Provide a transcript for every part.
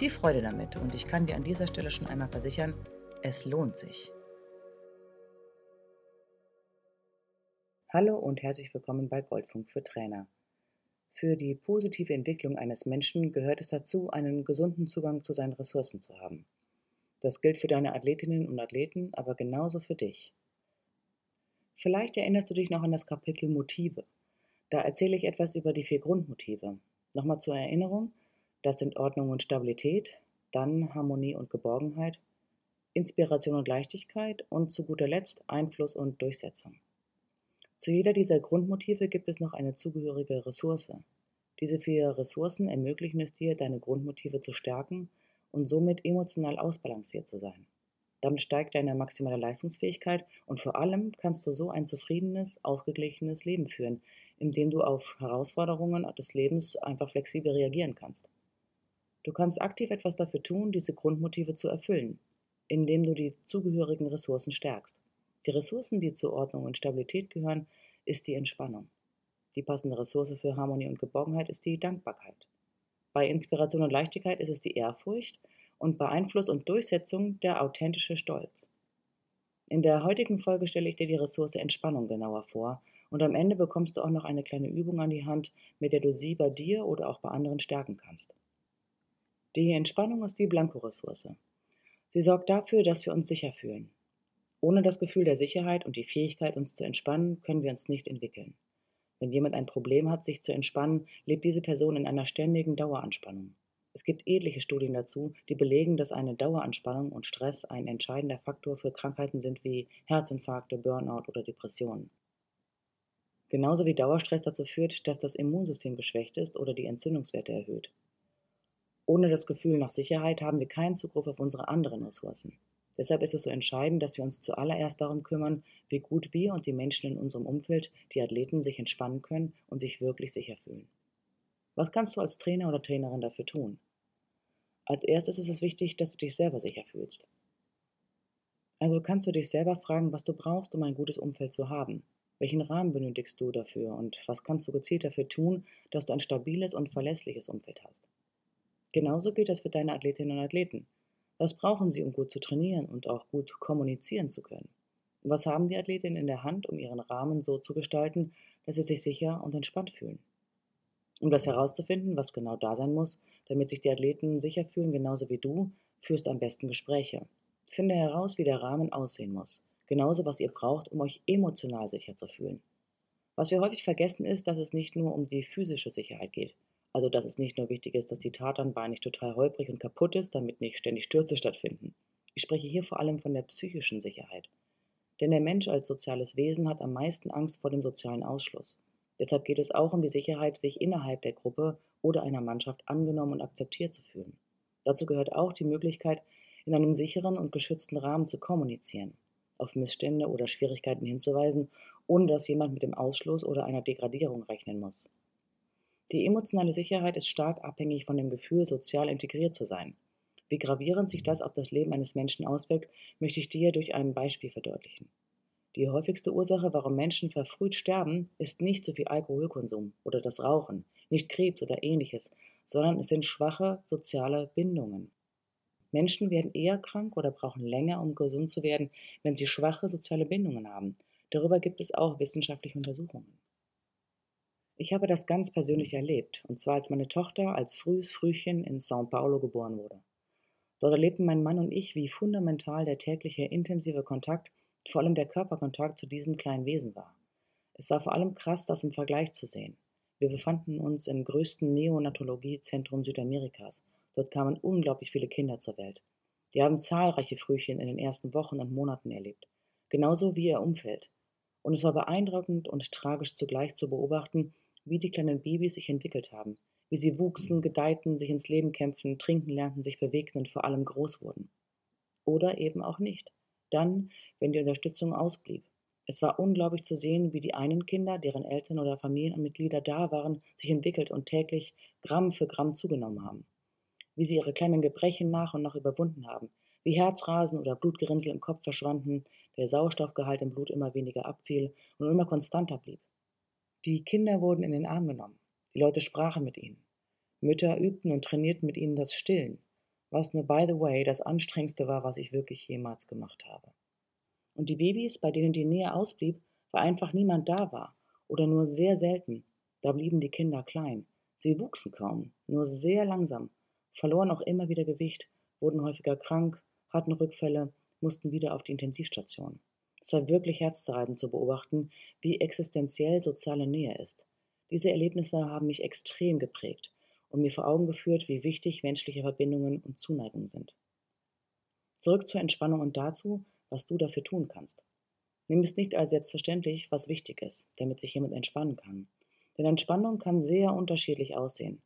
Viel Freude damit und ich kann dir an dieser Stelle schon einmal versichern, es lohnt sich. Hallo und herzlich willkommen bei Goldfunk für Trainer. Für die positive Entwicklung eines Menschen gehört es dazu, einen gesunden Zugang zu seinen Ressourcen zu haben. Das gilt für deine Athletinnen und Athleten, aber genauso für dich. Vielleicht erinnerst du dich noch an das Kapitel Motive. Da erzähle ich etwas über die vier Grundmotive. Nochmal zur Erinnerung, das sind Ordnung und Stabilität, dann Harmonie und Geborgenheit, Inspiration und Leichtigkeit und zu guter Letzt Einfluss und Durchsetzung. Zu jeder dieser Grundmotive gibt es noch eine zugehörige Ressource. Diese vier Ressourcen ermöglichen es dir, deine Grundmotive zu stärken und somit emotional ausbalanciert zu sein. Damit steigt deine maximale Leistungsfähigkeit und vor allem kannst du so ein zufriedenes, ausgeglichenes Leben führen, in dem du auf Herausforderungen des Lebens einfach flexibel reagieren kannst. Du kannst aktiv etwas dafür tun, diese Grundmotive zu erfüllen, indem du die zugehörigen Ressourcen stärkst. Die Ressourcen, die zur Ordnung und Stabilität gehören, ist die Entspannung. Die passende Ressource für Harmonie und Geborgenheit ist die Dankbarkeit. Bei Inspiration und Leichtigkeit ist es die Ehrfurcht und bei Einfluss und Durchsetzung der authentische Stolz. In der heutigen Folge stelle ich dir die Ressource Entspannung genauer vor und am Ende bekommst du auch noch eine kleine Übung an die Hand, mit der du sie bei dir oder auch bei anderen stärken kannst. Die Entspannung ist die Blanko-Ressource. Sie sorgt dafür, dass wir uns sicher fühlen. Ohne das Gefühl der Sicherheit und die Fähigkeit, uns zu entspannen, können wir uns nicht entwickeln. Wenn jemand ein Problem hat, sich zu entspannen, lebt diese Person in einer ständigen Daueranspannung. Es gibt etliche Studien dazu, die belegen, dass eine Daueranspannung und Stress ein entscheidender Faktor für Krankheiten sind wie Herzinfarkte, Burnout oder Depressionen. Genauso wie Dauerstress dazu führt, dass das Immunsystem geschwächt ist oder die Entzündungswerte erhöht. Ohne das Gefühl nach Sicherheit haben wir keinen Zugriff auf unsere anderen Ressourcen. Deshalb ist es so entscheidend, dass wir uns zuallererst darum kümmern, wie gut wir und die Menschen in unserem Umfeld, die Athleten, sich entspannen können und sich wirklich sicher fühlen. Was kannst du als Trainer oder Trainerin dafür tun? Als erstes ist es wichtig, dass du dich selber sicher fühlst. Also kannst du dich selber fragen, was du brauchst, um ein gutes Umfeld zu haben. Welchen Rahmen benötigst du dafür und was kannst du gezielt dafür tun, dass du ein stabiles und verlässliches Umfeld hast? Genauso gilt das für deine Athletinnen und Athleten. Was brauchen sie, um gut zu trainieren und auch gut kommunizieren zu können? Was haben die Athletinnen in der Hand, um ihren Rahmen so zu gestalten, dass sie sich sicher und entspannt fühlen? Um das herauszufinden, was genau da sein muss, damit sich die Athleten sicher fühlen, genauso wie du, führst am besten Gespräche. Finde heraus, wie der Rahmen aussehen muss. Genauso, was ihr braucht, um euch emotional sicher zu fühlen. Was wir häufig vergessen ist, dass es nicht nur um die physische Sicherheit geht. Also, dass es nicht nur wichtig ist, dass die Tatanbahn nicht total holprig und kaputt ist, damit nicht ständig Stürze stattfinden. Ich spreche hier vor allem von der psychischen Sicherheit. Denn der Mensch als soziales Wesen hat am meisten Angst vor dem sozialen Ausschluss. Deshalb geht es auch um die Sicherheit, sich innerhalb der Gruppe oder einer Mannschaft angenommen und akzeptiert zu fühlen. Dazu gehört auch die Möglichkeit, in einem sicheren und geschützten Rahmen zu kommunizieren, auf Missstände oder Schwierigkeiten hinzuweisen, ohne dass jemand mit dem Ausschluss oder einer Degradierung rechnen muss. Die emotionale Sicherheit ist stark abhängig von dem Gefühl, sozial integriert zu sein. Wie gravierend sich das auf das Leben eines Menschen auswirkt, möchte ich dir durch ein Beispiel verdeutlichen. Die häufigste Ursache, warum Menschen verfrüht sterben, ist nicht so viel Alkoholkonsum oder das Rauchen, nicht Krebs oder ähnliches, sondern es sind schwache soziale Bindungen. Menschen werden eher krank oder brauchen länger, um gesund zu werden, wenn sie schwache soziale Bindungen haben. Darüber gibt es auch wissenschaftliche Untersuchungen. Ich habe das ganz persönlich erlebt, und zwar als meine Tochter als frühes Frühchen in São Paulo geboren wurde. Dort erlebten mein Mann und ich, wie fundamental der tägliche intensive Kontakt, vor allem der Körperkontakt zu diesem kleinen Wesen war. Es war vor allem krass, das im Vergleich zu sehen. Wir befanden uns im größten Neonatologiezentrum Südamerikas. Dort kamen unglaublich viele Kinder zur Welt. Die haben zahlreiche Frühchen in den ersten Wochen und Monaten erlebt, genauso wie ihr Umfeld. Und es war beeindruckend und tragisch zugleich zu beobachten, wie die kleinen Babys sich entwickelt haben, wie sie wuchsen, gedeihten, sich ins Leben kämpften, trinken lernten, sich bewegten und vor allem groß wurden. Oder eben auch nicht. Dann, wenn die Unterstützung ausblieb. Es war unglaublich zu sehen, wie die einen Kinder, deren Eltern oder Familienmitglieder da waren, sich entwickelt und täglich Gramm für Gramm zugenommen haben. Wie sie ihre kleinen Gebrechen nach und nach überwunden haben, wie Herzrasen oder Blutgerinnsel im Kopf verschwanden, der Sauerstoffgehalt im Blut immer weniger abfiel und immer konstanter blieb. Die Kinder wurden in den Arm genommen, die Leute sprachen mit ihnen. Mütter übten und trainierten mit ihnen das Stillen, was nur by the way das anstrengendste war, was ich wirklich jemals gemacht habe. Und die Babys, bei denen die Nähe ausblieb, weil einfach niemand da war oder nur sehr selten, da blieben die Kinder klein. Sie wuchsen kaum, nur sehr langsam, verloren auch immer wieder Gewicht, wurden häufiger krank, hatten Rückfälle, mussten wieder auf die Intensivstation. Es war wirklich herzzerreitend zu beobachten, wie existenziell soziale Nähe ist. Diese Erlebnisse haben mich extrem geprägt und mir vor Augen geführt, wie wichtig menschliche Verbindungen und Zuneigung sind. Zurück zur Entspannung und dazu, was du dafür tun kannst. Nimm es nicht als selbstverständlich, was wichtig ist, damit sich jemand entspannen kann. Denn Entspannung kann sehr unterschiedlich aussehen.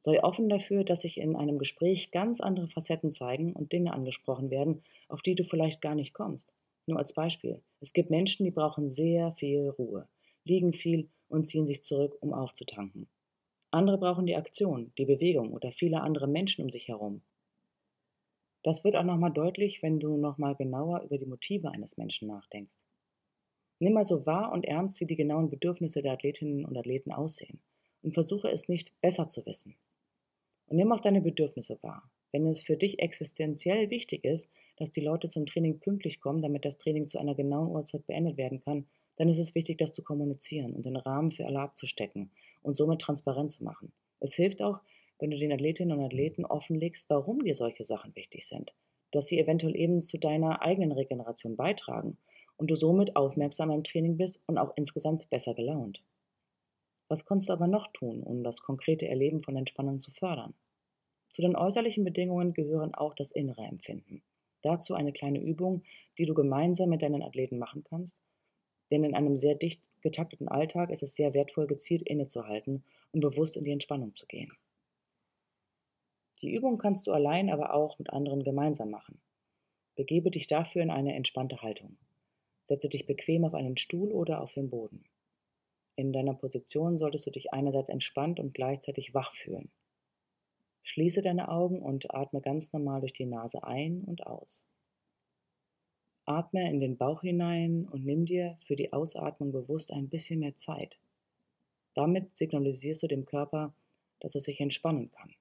Sei offen dafür, dass sich in einem Gespräch ganz andere Facetten zeigen und Dinge angesprochen werden, auf die du vielleicht gar nicht kommst. Nur als Beispiel. Es gibt Menschen, die brauchen sehr viel Ruhe, liegen viel und ziehen sich zurück, um aufzutanken. Andere brauchen die Aktion, die Bewegung oder viele andere Menschen um sich herum. Das wird auch nochmal deutlich, wenn du nochmal genauer über die Motive eines Menschen nachdenkst. Nimm mal so wahr und ernst, wie die genauen Bedürfnisse der Athletinnen und Athleten aussehen und versuche es nicht besser zu wissen. Und nimm auch deine Bedürfnisse wahr. Wenn es für dich existenziell wichtig ist, dass die Leute zum Training pünktlich kommen, damit das Training zu einer genauen Uhrzeit beendet werden kann, dann ist es wichtig, das zu kommunizieren und den Rahmen für alle abzustecken und somit transparent zu machen. Es hilft auch, wenn du den Athletinnen und Athleten offenlegst, warum dir solche Sachen wichtig sind, dass sie eventuell eben zu deiner eigenen Regeneration beitragen und du somit aufmerksam im Training bist und auch insgesamt besser gelaunt. Was kannst du aber noch tun, um das konkrete Erleben von Entspannung zu fördern? Zu den äußerlichen Bedingungen gehören auch das innere Empfinden. Dazu eine kleine Übung, die du gemeinsam mit deinen Athleten machen kannst, denn in einem sehr dicht getakteten Alltag ist es sehr wertvoll, gezielt innezuhalten und bewusst in die Entspannung zu gehen. Die Übung kannst du allein, aber auch mit anderen gemeinsam machen. Begebe dich dafür in eine entspannte Haltung. Setze dich bequem auf einen Stuhl oder auf den Boden. In deiner Position solltest du dich einerseits entspannt und gleichzeitig wach fühlen. Schließe deine Augen und atme ganz normal durch die Nase ein und aus. Atme in den Bauch hinein und nimm dir für die Ausatmung bewusst ein bisschen mehr Zeit. Damit signalisierst du dem Körper, dass er sich entspannen kann.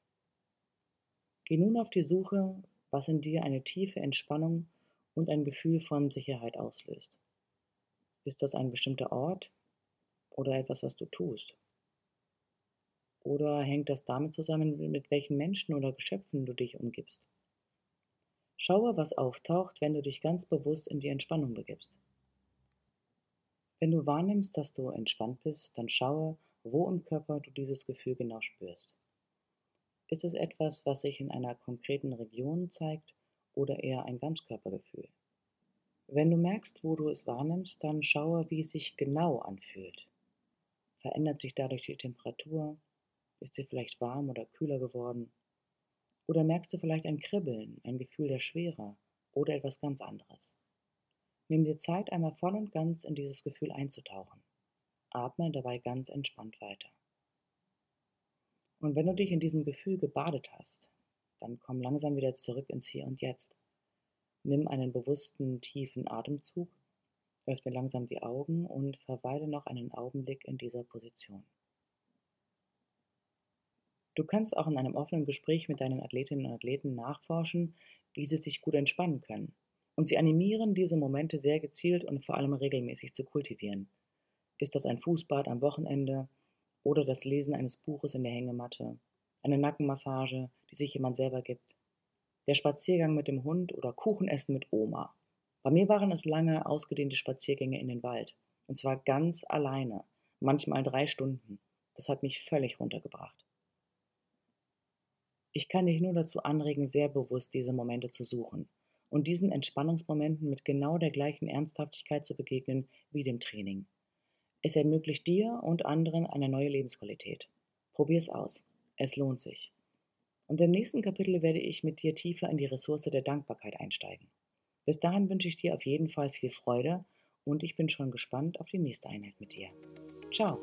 Geh nun auf die Suche, was in dir eine tiefe Entspannung und ein Gefühl von Sicherheit auslöst. Ist das ein bestimmter Ort oder etwas, was du tust? Oder hängt das damit zusammen, mit welchen Menschen oder Geschöpfen du dich umgibst? Schaue, was auftaucht, wenn du dich ganz bewusst in die Entspannung begibst. Wenn du wahrnimmst, dass du entspannt bist, dann schaue, wo im Körper du dieses Gefühl genau spürst. Ist es etwas, was sich in einer konkreten Region zeigt oder eher ein Ganzkörpergefühl? Wenn du merkst, wo du es wahrnimmst, dann schaue, wie es sich genau anfühlt. Verändert sich dadurch die Temperatur? Ist sie vielleicht warm oder kühler geworden? Oder merkst du vielleicht ein Kribbeln, ein Gefühl der Schwere oder etwas ganz anderes? Nimm dir Zeit, einmal voll und ganz in dieses Gefühl einzutauchen. Atme dabei ganz entspannt weiter. Und wenn du dich in diesem Gefühl gebadet hast, dann komm langsam wieder zurück ins Hier und Jetzt. Nimm einen bewussten, tiefen Atemzug, öffne langsam die Augen und verweile noch einen Augenblick in dieser Position. Du kannst auch in einem offenen Gespräch mit deinen Athletinnen und Athleten nachforschen, wie sie sich gut entspannen können. Und sie animieren, diese Momente sehr gezielt und vor allem regelmäßig zu kultivieren. Ist das ein Fußbad am Wochenende, oder das Lesen eines Buches in der Hängematte, eine Nackenmassage, die sich jemand selber gibt. der Spaziergang mit dem Hund oder Kuchenessen mit Oma. Bei mir waren es lange, ausgedehnte Spaziergänge in den Wald. Und zwar ganz alleine, manchmal drei Stunden. Das hat mich völlig runtergebracht. Ich kann dich nur dazu anregen, sehr bewusst diese Momente zu suchen und diesen Entspannungsmomenten mit genau der gleichen Ernsthaftigkeit zu begegnen wie dem Training. Es ermöglicht dir und anderen eine neue Lebensqualität. Probier's aus. Es lohnt sich. Und im nächsten Kapitel werde ich mit dir tiefer in die Ressource der Dankbarkeit einsteigen. Bis dahin wünsche ich dir auf jeden Fall viel Freude und ich bin schon gespannt auf die nächste Einheit mit dir. Ciao!